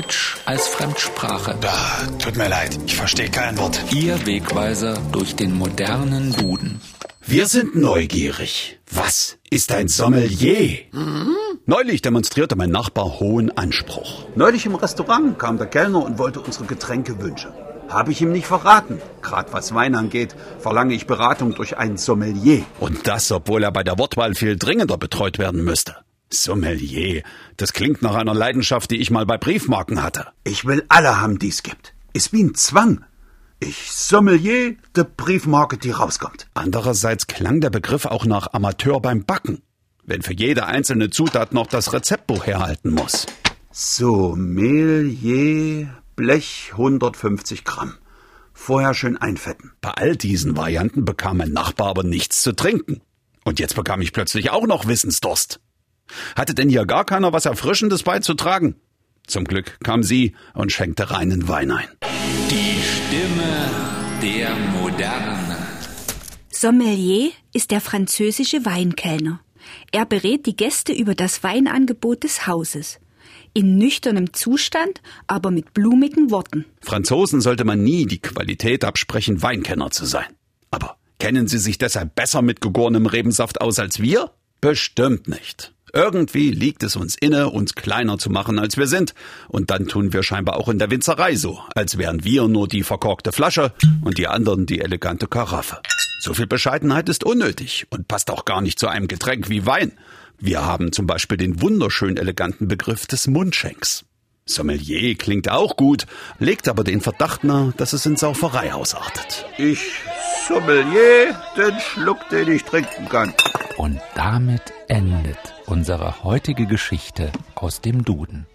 Deutsch als Fremdsprache. Ah, tut mir leid, ich verstehe kein Wort. Ihr Wegweiser durch den modernen Duden. Wir sind neugierig. Was ist ein Sommelier? Mhm. Neulich demonstrierte mein Nachbar hohen Anspruch. Neulich im Restaurant kam der Kellner und wollte unsere Getränke wünschen. Habe ich ihm nicht verraten. Gerade was Wein angeht, verlange ich Beratung durch einen Sommelier. Und das, obwohl er bei der Wortwahl viel dringender betreut werden müsste. Sommelier, das klingt nach einer Leidenschaft, die ich mal bei Briefmarken hatte. Ich will alle haben, die es gibt. Ist wie ein Zwang. Ich Sommelier, der Briefmarke, die rauskommt. Andererseits klang der Begriff auch nach Amateur beim Backen, wenn für jede einzelne Zutat noch das Rezeptbuch herhalten muss. Sommelier, Blech 150 Gramm. Vorher schön einfetten. Bei all diesen Varianten bekam mein Nachbar aber nichts zu trinken. Und jetzt bekam ich plötzlich auch noch Wissensdurst. Hatte denn hier gar keiner was Erfrischendes beizutragen? Zum Glück kam sie und schenkte reinen Wein ein. Die Stimme der Moderne. Sommelier ist der französische Weinkellner. Er berät die Gäste über das Weinangebot des Hauses. In nüchternem Zustand, aber mit blumigen Worten. Franzosen sollte man nie die Qualität absprechen, Weinkenner zu sein. Aber kennen sie sich deshalb besser mit gegorenem Rebensaft aus als wir? Bestimmt nicht. Irgendwie liegt es uns inne, uns kleiner zu machen, als wir sind. Und dann tun wir scheinbar auch in der Winzerei so, als wären wir nur die verkorkte Flasche und die anderen die elegante Karaffe. So viel Bescheidenheit ist unnötig und passt auch gar nicht zu einem Getränk wie Wein. Wir haben zum Beispiel den wunderschön eleganten Begriff des Mundschenks. Sommelier klingt auch gut, legt aber den Verdacht nahe, dass es in Sauferei ausartet. Ich Sommelier, den Schluck, den ich trinken kann. Und damit endet unsere heutige Geschichte aus dem Duden.